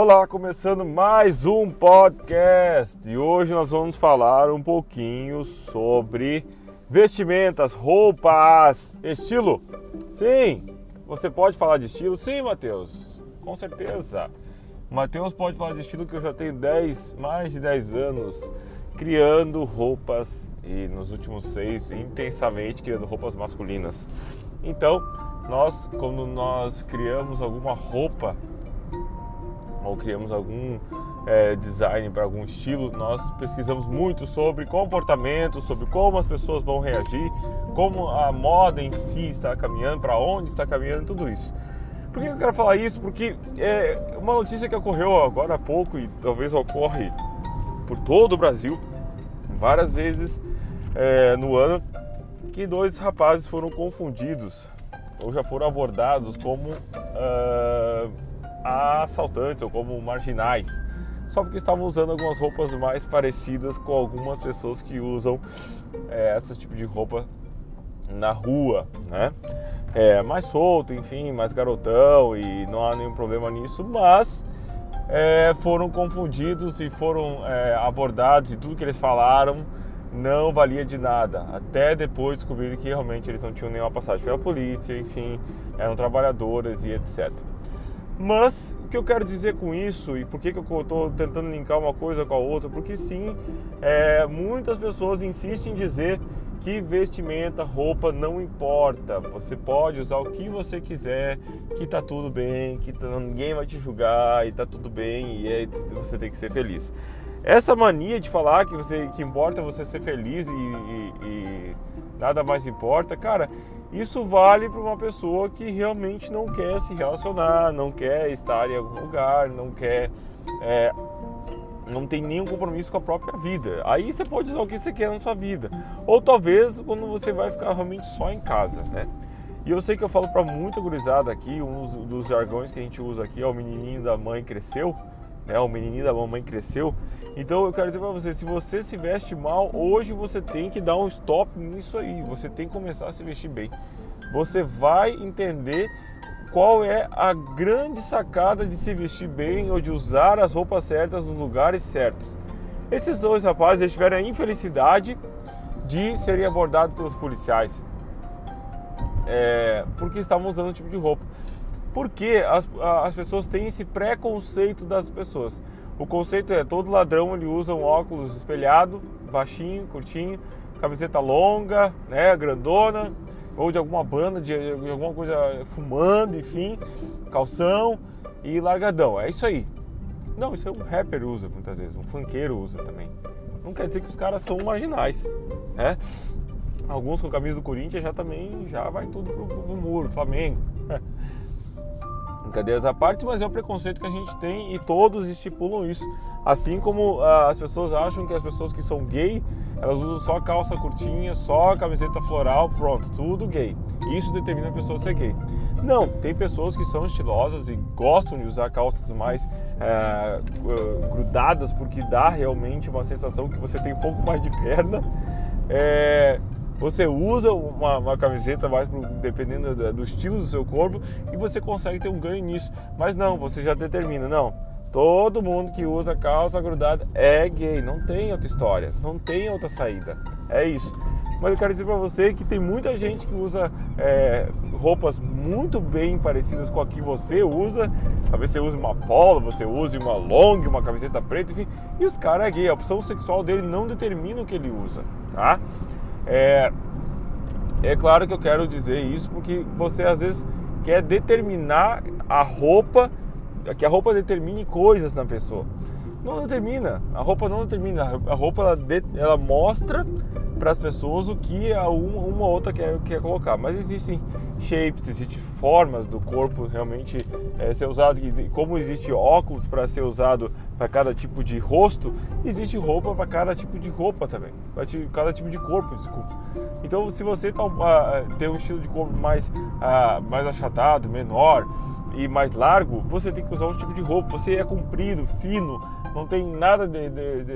Olá, começando mais um podcast e hoje nós vamos falar um pouquinho sobre vestimentas, roupas, estilo. Sim, você pode falar de estilo? Sim, Matheus, com certeza. Matheus pode falar de estilo que eu já tenho 10, mais de 10 anos criando roupas e nos últimos seis intensamente criando roupas masculinas. Então, nós quando nós criamos alguma roupa ou criamos algum é, design para algum estilo, nós pesquisamos muito sobre comportamento, sobre como as pessoas vão reagir, como a moda em si está caminhando, para onde está caminhando, tudo isso. Por que eu quero falar isso? Porque é uma notícia que ocorreu agora há pouco e talvez ocorre por todo o Brasil, várias vezes é, no ano, que dois rapazes foram confundidos ou já foram abordados como uh, assaltantes ou como marginais, só porque estavam usando algumas roupas mais parecidas com algumas pessoas que usam é, esse tipo de roupa na rua, né? É, mais solto, enfim, mais garotão e não há nenhum problema nisso, mas é, foram confundidos e foram é, abordados e tudo que eles falaram não valia de nada, até depois descobrir que realmente eles não tinham nenhuma passagem pela polícia, enfim, eram trabalhadores e etc. Mas o que eu quero dizer com isso e por que, que eu estou tentando linkar uma coisa com a outra? Porque sim, é, muitas pessoas insistem em dizer que vestimenta, roupa não importa. Você pode usar o que você quiser, que tá tudo bem, que tá, ninguém vai te julgar e tá tudo bem e é, você tem que ser feliz. Essa mania de falar que você que importa você ser feliz e, e, e nada mais importa, cara, isso vale para uma pessoa que realmente não quer se relacionar, não quer estar em algum lugar, não quer. É, não tem nenhum compromisso com a própria vida. Aí você pode usar o que você quer na sua vida. Ou talvez quando você vai ficar realmente só em casa, né? E eu sei que eu falo para muita gurizada aqui, um dos jargões que a gente usa aqui é o menininho da mãe cresceu, né? O menininho da mamãe cresceu. Então eu quero dizer para você, se você se veste mal, hoje você tem que dar um stop nisso aí. Você tem que começar a se vestir bem. Você vai entender qual é a grande sacada de se vestir bem ou de usar as roupas certas nos lugares certos. Esses dois rapazes eles tiveram a infelicidade de serem abordados pelos policiais é, porque estavam usando um tipo de roupa. Porque as, as pessoas têm esse preconceito das pessoas. O conceito é todo ladrão ele usa um óculos espelhado, baixinho, curtinho, camiseta longa, né, grandona, ou de alguma banda, de, de alguma coisa fumando, enfim, calção e largadão. É isso aí. Não, isso é um rapper usa muitas vezes, um funkeiro usa também. Não quer dizer que os caras são marginais, né? Alguns com camisa do Corinthians já também já vai tudo pro, pro muro, Flamengo. Brincadeiras à parte, mas é o preconceito que a gente tem e todos estipulam isso. Assim como ah, as pessoas acham que as pessoas que são gay, elas usam só calça curtinha, só camiseta floral, pronto, tudo gay. Isso determina a pessoa ser gay. Não, tem pessoas que são estilosas e gostam de usar calças mais é, grudadas porque dá realmente uma sensação que você tem um pouco mais de perna. É, você usa uma, uma camiseta mais pro, dependendo do, do, estilo do seu corpo e você consegue ter um ganho nisso. Mas não, você já determina, não. Todo mundo que usa calça grudada é gay, não tem outra história, não tem outra saída. É isso. Mas eu quero dizer para você que tem muita gente que usa é, roupas muito bem parecidas com a que você usa. Talvez você use uma polo, você use uma long, uma camiseta preta, enfim. E os caras é gay. A opção sexual dele não determina o que ele usa, tá? É, é claro que eu quero dizer isso porque você às vezes quer determinar a roupa, que a roupa determine coisas na pessoa. Não determina, a roupa não determina, a roupa ela, ela mostra para as pessoas o que a uma, uma outra quer, quer colocar. Mas existem shapes, existem formas do corpo realmente é, ser usado, como existe óculos para ser usado para cada tipo de rosto, existe roupa para cada tipo de roupa também, para cada tipo de corpo, desculpa. Então, se você tá, uh, tem um estilo de corpo mais, uh, mais achatado, menor e mais largo, você tem que usar um tipo de roupa. Você é comprido, fino, não tem nada de, de, de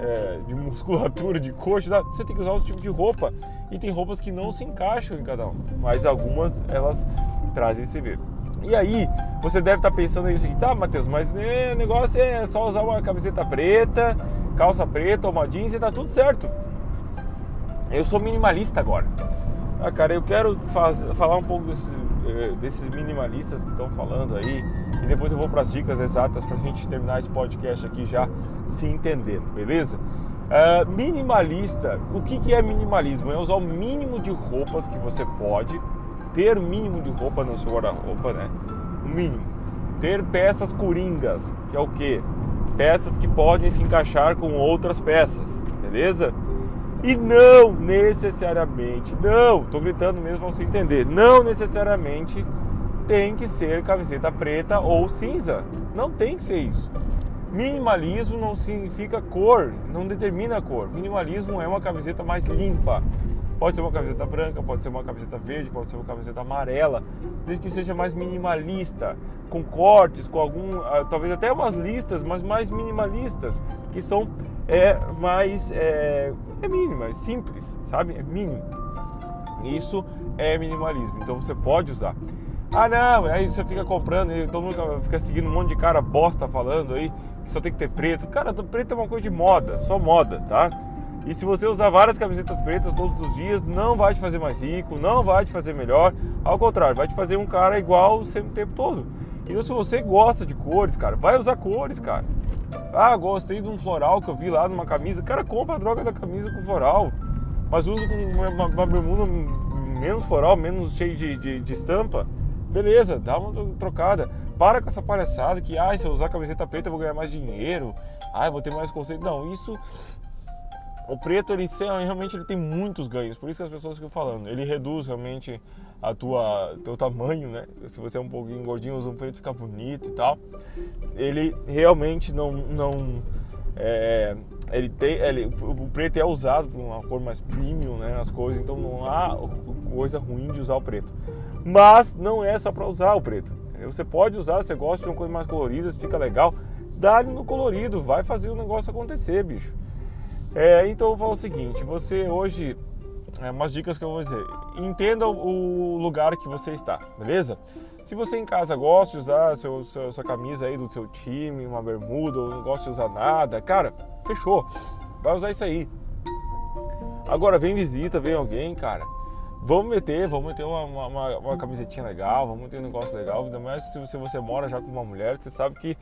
é, de musculatura, de coxa, você tem que usar outro tipo de roupa. E tem roupas que não se encaixam em cada um, mas algumas elas trazem esse ver. E aí, você deve estar pensando aí assim, tá, Matheus, mas né, o negócio é só usar uma camiseta preta, calça preta, uma jeans e tá tudo certo. Eu sou minimalista agora. Ah, cara, eu quero faz, falar um pouco desse, eh, desses minimalistas que estão falando aí e depois eu vou para as dicas exatas para a gente terminar esse podcast aqui já se entendendo, beleza? Uh, minimalista, o que, que é minimalismo? É usar o mínimo de roupas que você pode, ter o mínimo de roupa no seu guarda-roupa, né? O mínimo. Ter peças coringas, que é o que? Peças que podem se encaixar com outras peças, beleza? E não necessariamente, não, tô gritando mesmo para você entender, não necessariamente tem que ser camiseta preta ou cinza. Não tem que ser isso. Minimalismo não significa cor, não determina a cor. Minimalismo é uma camiseta mais limpa. Pode ser uma camiseta branca, pode ser uma camiseta verde, pode ser uma camiseta amarela, desde que seja mais minimalista, com cortes, com algum, ah, talvez até umas listas, mas mais minimalistas, que são é mais é, é mínima, é simples, sabe? É mínimo. Isso é minimalismo. Então você pode usar. Ah não, aí você fica comprando, todo mundo fica seguindo um monte de cara bosta falando aí que só tem que ter preto. Cara, preto é uma coisa de moda, só moda, tá? E se você usar várias camisetas pretas todos os dias, não vai te fazer mais rico, não vai te fazer melhor. Ao contrário, vai te fazer um cara igual sempre o tempo todo. Então se você gosta de cores, cara, vai usar cores, cara. Ah, gostei de um floral que eu vi lá numa camisa. Cara, compra a droga da camisa com floral. Mas usa com uma, uma bermuda menos floral, menos cheio de, de, de, estampa. Beleza, dá uma trocada. Para com essa palhaçada que, ah, se eu usar camiseta preta eu vou ganhar mais dinheiro. Ah, eu vou ter mais conceito. Não, isso o preto ele realmente ele tem muitos ganhos, por isso que as pessoas ficam falando. Ele reduz realmente a tua teu tamanho, né? Se você é um pouquinho gordinho, usa um preto fica bonito e tal. Ele realmente não não é, ele tem ele, o preto é usado com uma cor mais premium, né? As coisas, então não há coisa ruim de usar o preto. Mas não é só para usar o preto. Você pode usar, você gosta de uma coisa mais colorida, fica legal, dá no colorido, vai fazer o negócio acontecer, bicho. É, então eu o seguinte: você hoje, é, umas dicas que eu vou dizer. Entenda o lugar que você está, beleza? Se você em casa gosta de usar seu, seu, sua camisa aí do seu time, uma bermuda, ou não gosta de usar nada, cara, fechou. Vai usar isso aí. Agora vem visita, vem alguém, cara. Vamos meter, vamos meter uma, uma, uma camisetinha legal, vamos meter um negócio legal. Ainda mais se, se você mora já com uma mulher, você sabe que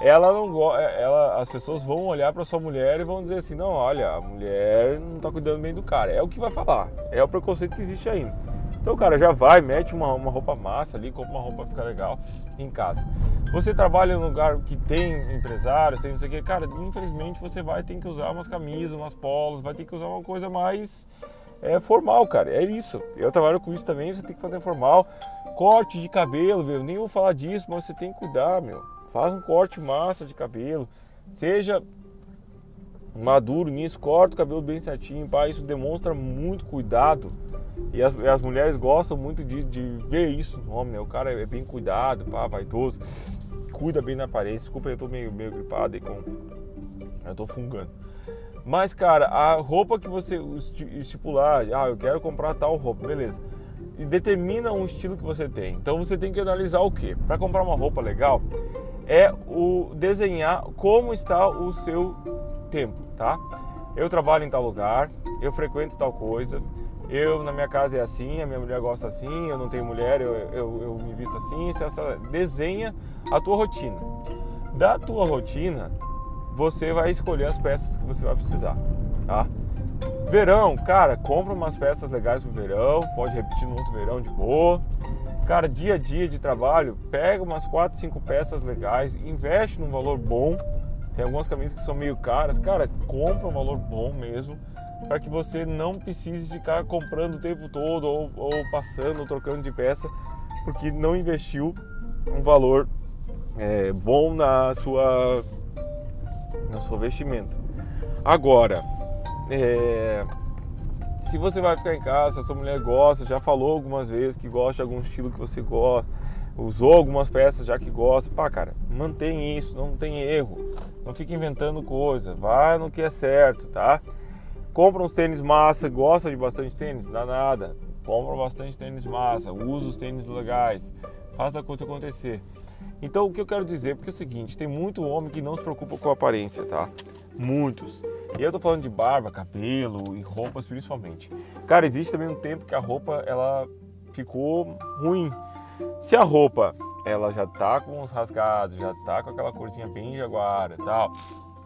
ela não é, ela as pessoas vão olhar para sua mulher e vão dizer assim não olha a mulher não está cuidando bem do cara é o que vai falar é o preconceito que existe ainda então cara já vai mete uma, uma roupa massa ali compra uma roupa fica legal em casa você trabalha em um lugar que tem empresários tem não sei o que cara infelizmente você vai ter que usar umas camisas umas polos vai ter que usar uma coisa mais é formal, cara. É isso. Eu trabalho com isso também, você tem que fazer formal. Corte de cabelo, meu. Nem vou falar disso, mas você tem que cuidar, meu. Faz um corte massa de cabelo. Seja maduro nisso, corta o cabelo bem certinho, pá, isso demonstra muito cuidado. E as, as mulheres gostam muito de, de, ver isso no homem, né? O cara é bem cuidado, pá, vaidoso, cuida bem da aparência. Desculpa, eu tô meio, meio gripado e com. Eu tô fungando. Mas, cara, a roupa que você estipular, ah, eu quero comprar tal roupa, beleza. E determina um estilo que você tem. Então você tem que analisar o que? Para comprar uma roupa legal, é o desenhar como está o seu tempo, tá? Eu trabalho em tal lugar, eu frequento tal coisa, eu na minha casa é assim, a minha mulher gosta assim, eu não tenho mulher, eu, eu, eu me visto assim, essa, desenha a tua rotina. Da tua rotina, você vai escolher as peças que você vai precisar, tá? Verão, cara, compra umas peças legais pro verão, pode repetir no outro verão de boa. Cara, dia a dia de trabalho, pega umas 4, 5 peças legais, investe num valor bom. Tem algumas camisas que são meio caras, cara, compra um valor bom mesmo, para que você não precise ficar comprando o tempo todo ou, ou passando, ou trocando de peça, porque não investiu um valor é, bom na sua, na sua vestimenta. Agora, é, se você vai ficar em casa, sua mulher gosta, já falou algumas vezes que gosta de algum estilo que você gosta, usou algumas peças já que gosta, pá, cara, mantém isso, não tem erro. Não fica inventando coisa, vai no que é certo, tá? Compra uns tênis massa, gosta de bastante tênis, dá nada. Compra bastante tênis massa, usa os tênis legais. faz a coisa acontecer. Então o que eu quero dizer, porque é o seguinte, tem muito homem que não se preocupa com aparência, tá? Muitos. E eu tô falando de barba, cabelo e roupas principalmente. Cara, existe também um tempo que a roupa ela ficou ruim. Se a roupa ela já tá com os rasgados, já tá com aquela corzinha bem jaguara e tal,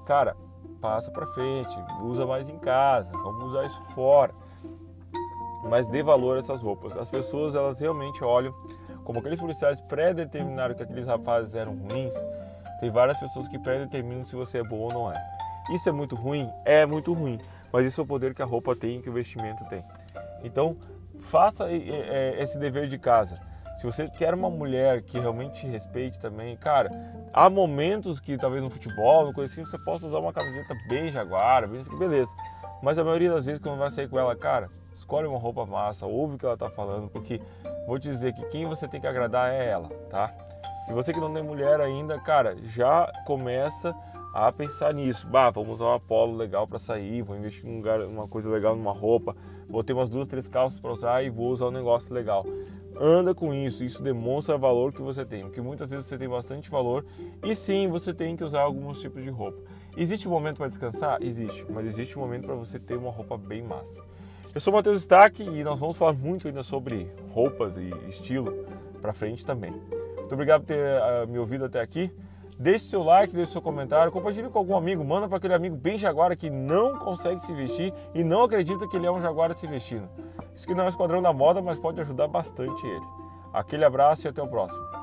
cara, passa para frente, usa mais em casa, vamos usar isso fora. Mas dê valor a essas roupas. As pessoas elas realmente olham como aqueles policiais pré-determinaram que aqueles rapazes eram ruins. Tem várias pessoas que pré-determinam se você é bom ou não é. Isso é muito ruim? É muito ruim. Mas isso é o poder que a roupa tem, que o vestimento tem. Então, faça esse dever de casa. Se você quer uma mulher que realmente te respeite também, cara, há momentos que talvez no futebol, no coisa assim, você possa usar uma camiseta bem jaguara, bem beleza. Mas a maioria das vezes quando vai sair com ela, cara, escolhe uma roupa massa, ouve o que ela tá falando, porque vou te dizer que quem você tem que agradar é ela, tá? Se você que não tem mulher ainda, cara, já começa a pensar nisso. Bah, vamos usar uma polo legal para sair, vou investir em lugar, uma coisa legal numa roupa, vou ter umas duas, três calças para usar e vou usar um negócio legal. Anda com isso, isso demonstra o valor que você tem, porque muitas vezes você tem bastante valor e sim, você tem que usar alguns tipos de roupa. Existe um momento para descansar? Existe, mas existe um momento para você ter uma roupa bem massa. Eu sou o Matheus Stack e nós vamos falar muito ainda sobre roupas e estilo para frente também. Muito obrigado por ter uh, me ouvido até aqui. Deixe seu like, deixe seu comentário, compartilhe com algum amigo, manda para aquele amigo bem jaguara que não consegue se vestir e não acredita que ele é um jaguara se vestindo. Isso que não é um esquadrão da moda, mas pode ajudar bastante ele. Aquele abraço e até o próximo.